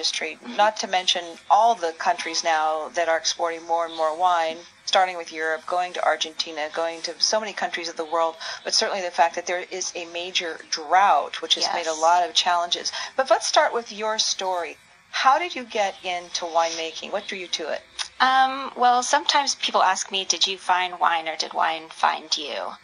industry, not to mention all the countries now that are exporting more and more wine, starting with Europe, going to Argentina, going to so many countries of the world, but certainly the fact that there is a major drought, which has Yes. made a lot of challenges. But let's start with your story. How did you get into winemaking? What drew you to it? Um, well, sometimes people ask me, did you find wine or did wine find you?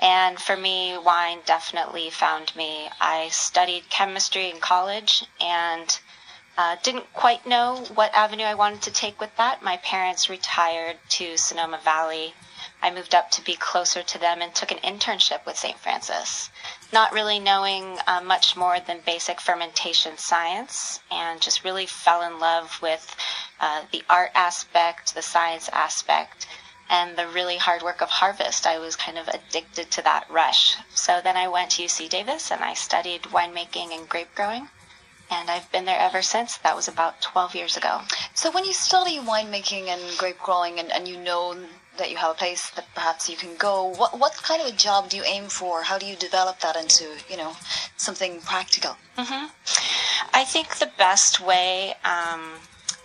And for me, wine definitely found me. I studied chemistry in college and uh, didn't quite know what avenue I wanted to take with that. My parents retired to Sonoma Valley. I moved up to be closer to them and took an internship with St. Francis, not really knowing uh, much more than basic fermentation science, and just really fell in love with uh, the art aspect, the science aspect, and the really hard work of harvest. I was kind of addicted to that rush. So then I went to UC Davis and I studied winemaking and grape growing. And I've been there ever since. That was about 12 years ago. So when you study winemaking and grape growing and, and you know that you have a place that perhaps you can go, what what kind of a job do you aim for? How do you develop that into, you know, something practical? I think the best way um,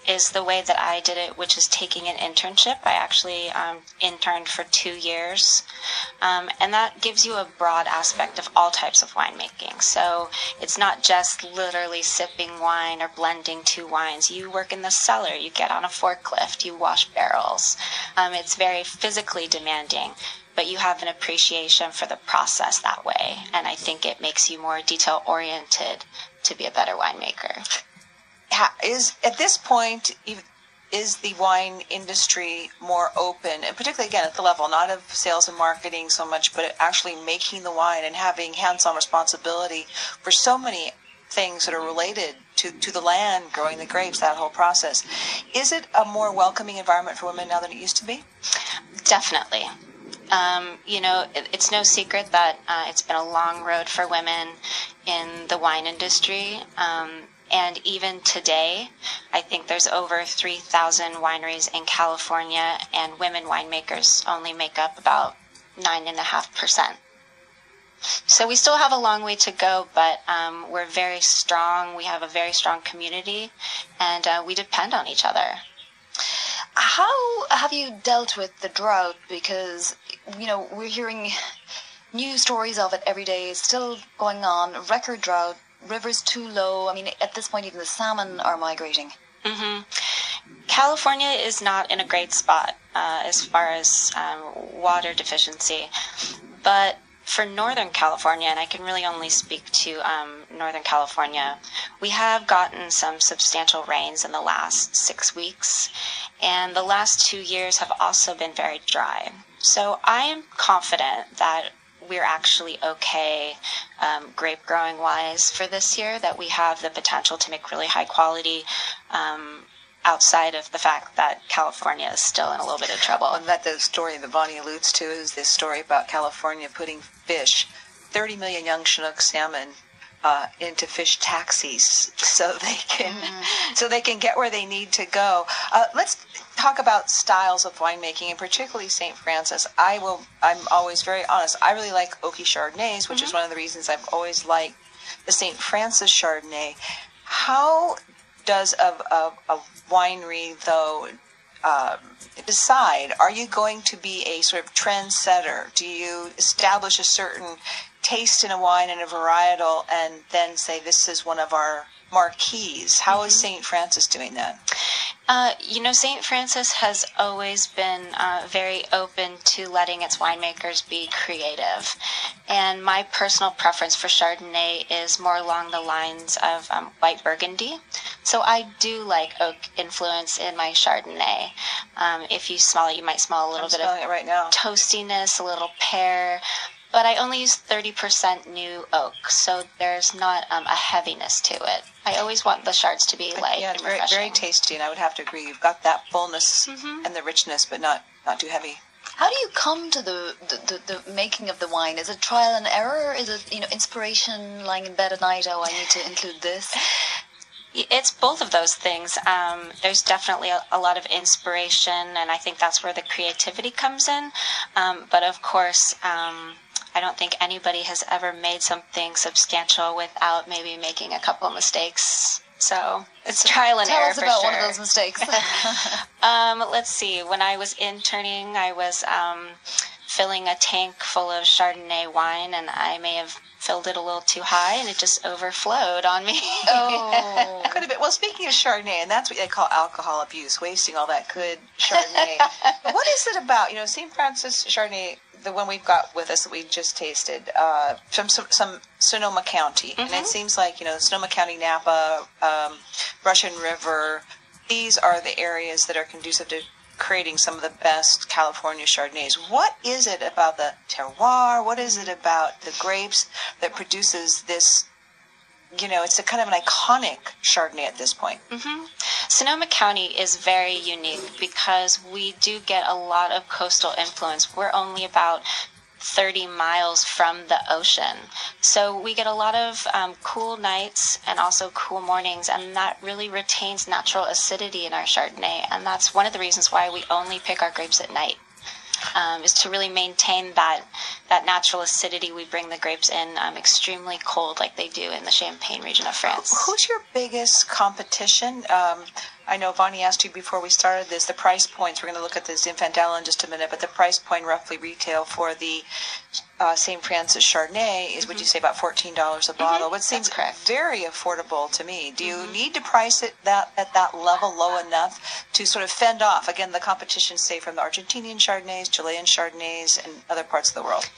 is the way that I did it, which is taking an internship. I actually um, interned for two years, um, and that gives you a broad aspect of all types of winemaking. So it's not just literally sipping wine or blending two wines. You work in the cellar, you get on a forklift, you wash barrels. Um, it's very physically demanding. But you have an appreciation for the process that way, and I think it makes you more detail oriented to be a better winemaker. Is at this point is the wine industry more open, and particularly again at the level not of sales and marketing so much, but actually making the wine and having hands-on responsibility for so many things that are related to, to the land, growing the grapes, that whole process. Is it a more welcoming environment for women now than it used to be? Definitely. Um, you know, it, it's no secret that uh, it's been a long road for women in the wine industry. Um, and even today, I think there's over 3,000 wineries in California, and women winemakers only make up about 9.5%. So we still have a long way to go, but um, we're very strong. We have a very strong community, and uh, we depend on each other. How have you dealt with the drought? Because, you know, we're hearing news stories of it every day. It's still going on. Record drought, rivers too low. I mean, at this point, even the salmon are migrating. California is not in a great spot uh, as far as um, water deficiency, but for Northern California, and I can really only speak to um, Northern California, we have gotten some substantial rains in the last six weeks, and the last two years have also been very dry. So I am confident that we're actually okay um, grape growing wise for this year, that we have the potential to make really high quality um, outside of the fact that California is still in a little bit of trouble. And that the story that Vonnie alludes to is this story about California putting fish, 30 million young Chinook salmon, uh, into fish taxis so they can so they can get where they need to go. Uh, let's talk about styles of winemaking, and particularly St. Francis. I will. I'm always very honest. I really like oaky Chardonnays, which is one of the reasons I've always liked the St. Francis Chardonnay. How does a, a, a winery though um, decide are you going to be a sort of trendsetter do you establish a certain taste in a wine and a varietal and then say this is one of our marquees How is st francis doing that Uh, you know, St. Francis has always been uh, very open to letting its winemakers be creative. And my personal preference for Chardonnay is more along the lines of um, white Burgundy. So I do like oak influence in my Chardonnay. Um, if you smell it, you might smell a little i'm bit of right now toastiness, a little pear. But I only use 30% new oak, so there's not um, a heaviness to it. I always want the Chards to be light yeah and very, refreshing. very tasty and i would have to agree you've got that fullness Mm-hmm. and the richness but not not too heavy How do you come to the, the, the, the making of the wine? Is it trial and error? Is it, you know, inspiration lying in bed at night? Oh, I need to include this. It's both of those things. Um, there's definitely a, a lot of inspiration, and I think that's where the creativity comes in. Um, but of course, um, I don't think anybody has ever made something substantial without maybe making a couple of mistakes So it's trial and Tell error us for about sure. one of those mistakes. Um, let's see. When I was interning, I was um, filling a tank full of Chardonnay wine, and I may have filled it a little too high, and it just overflowed on me. oh. Could have been. Well, speaking of Chardonnay, and that's what they call alcohol abuse, wasting all that good Chardonnay. what is it about? You know, St. Francis Chardonnay, the one we've got with us that we just tasted, uh, from some, some Sonoma County, and it seems like you know Sonoma County, Napa, um, Russian River. These are the areas that are conducive to creating some of the best California Chardonnays. What is it about the terroir? What is it about the grapes that produces this? You know, it's a kind of an iconic Chardonnay at this point. Sonoma County is very unique because we do get a lot of coastal influence. We're only about 30 miles from the ocean. So we get a lot of um, cool nights and also cool mornings, and that really retains natural acidity in our Chardonnay. And that's one of the reasons why we only pick our grapes at night. Um, is to really maintain that that natural acidity. We bring the grapes in um, extremely cold, like they do in the Champagne region of France. Who's your biggest competition? Um, I know Vonnie asked you before we started this the price points. We're going to look at this Zinfandel in just a minute, but the price point roughly retail for the uh, St. Francis Chardonnay is, would you say, about fourteen dollars a bottle? What seems Mm-hmm. correct. Mm-hmm. very affordable to me. Do you need to price it that at that level low enough to sort of fend off again the competition, say from the Argentinian Chardonnays, Chilean Chardonnays, and other parts of the world?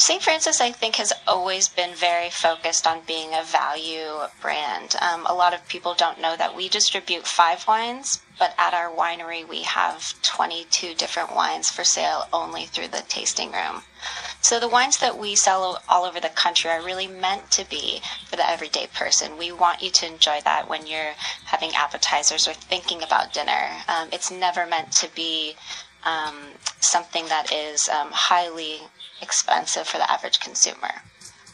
St. Francis, I think, has always been very focused on being a value brand. Um, a lot of people don't know that we distribute five wines, but at our winery, we have 22 different wines for sale only through the tasting room. So the wines that we sell all over the country are really meant to be for the everyday person. We want you to enjoy that when you're having appetizers or thinking about dinner. Um, it's never meant to be um, something that is um, highly expensive for the average consumer.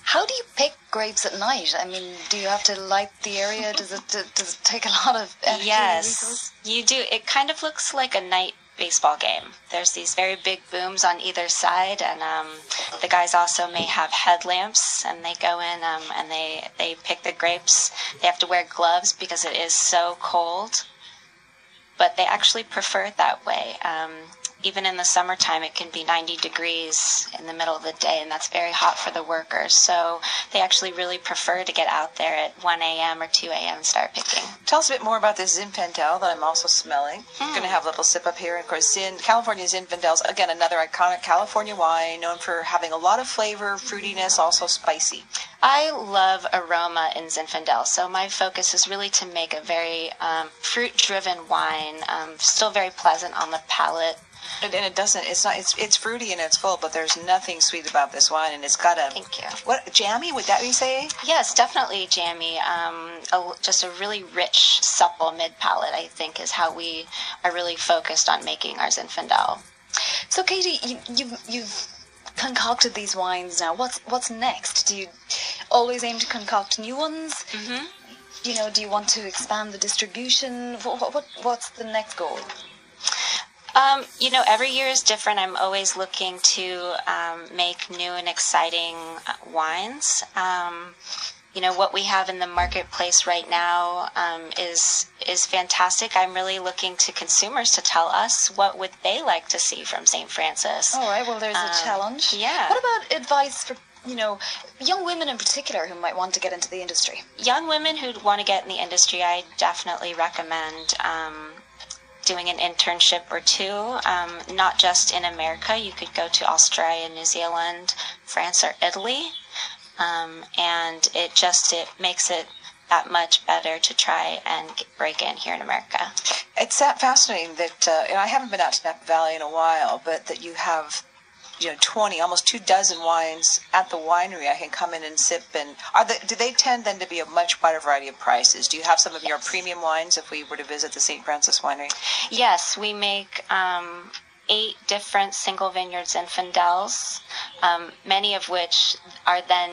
How do you pick grapes at night? I mean, do you have to light the area? Does it does it take a lot of energy? Yes, you do. It kind of looks like a night baseball game. There's these very big booms on either side, and um, the guys also may have headlamps, and they go in um, and they they pick the grapes. They have to wear gloves because it is so cold, but they actually prefer it that way. Um, even in the summertime, it can be 90 degrees in the middle of the day, and that's very hot for the workers. So they actually really prefer to get out there at 1 a.m. or 2 a.m. and start picking. Tell us a bit more about this Zinfandel that I'm also smelling. I'm going to have a little sip up here. Of course, Zin, California Zinfandel's, again, another iconic California wine known for having a lot of flavor, fruitiness, also spicy. I love aroma in Zinfandel, so my focus is really to make a very um, fruit-driven wine, um, still very pleasant on the palate. And, and it doesn't, it's not, it's, it's fruity and it's full, but there's nothing sweet about this wine, and it's got a, Thank you. what, jammy, would that be say? Yes, definitely jammy. Um, a, just a really rich, supple mid palate, I think, is how we are really focused on making our Zinfandel. So, Katie, you, you've you've concocted these wines now. What's what's next? Do you always aim to concoct new ones? Mm-hmm. You know, do you want to expand the distribution? What, what what's the next goal? Um, you know, every year is different. I'm always looking to um, make new and exciting uh, wines. Um, you know what we have in the marketplace right now um, is is fantastic. I'm really looking to consumers to tell us what would they like to see from St. Francis. All right. Well, there's a Um, challenge. yeah. What about advice for you know young women in particular who might want to get into the industry? young women who want to get in the industry, I definitely recommend um, doing an internship or two. Um, not just in America, you could go to Australia, New Zealand, France, or Italy, um, and it just it makes it that much better to try and break in here in America. It's that fascinating that, uh, I haven't been out to Napa Valley in a while, but that you have, you know, 20, almost two dozen wines at the winery I can come in and sip. And are they, do they tend then to be a much wider variety of prices? Do you have some of your premium wines if we were to visit the St. Francis Winery? Yes, we make um, eight different single vineyard Zinfandels, um, many of which are then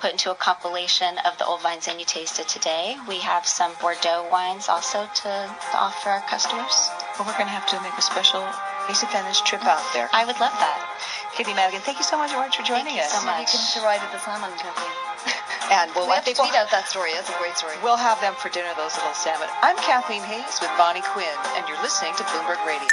put into a compilation of the old wines and you tasted today. We have some Bordeaux wines also to, to offer our customers. But we're going to have to make a special Ace Advantage trip out there. I would love that. Katie Madigan, thank you so much, Orange, for joining us. Thank you so much. You can at the salmon company. and we'll we have to tweet out that story. That's a great story. We'll have them for dinner, those little salmon. I'm Kathleen Hays with Vonnie Quinn, and you're listening to Bloomberg Radio.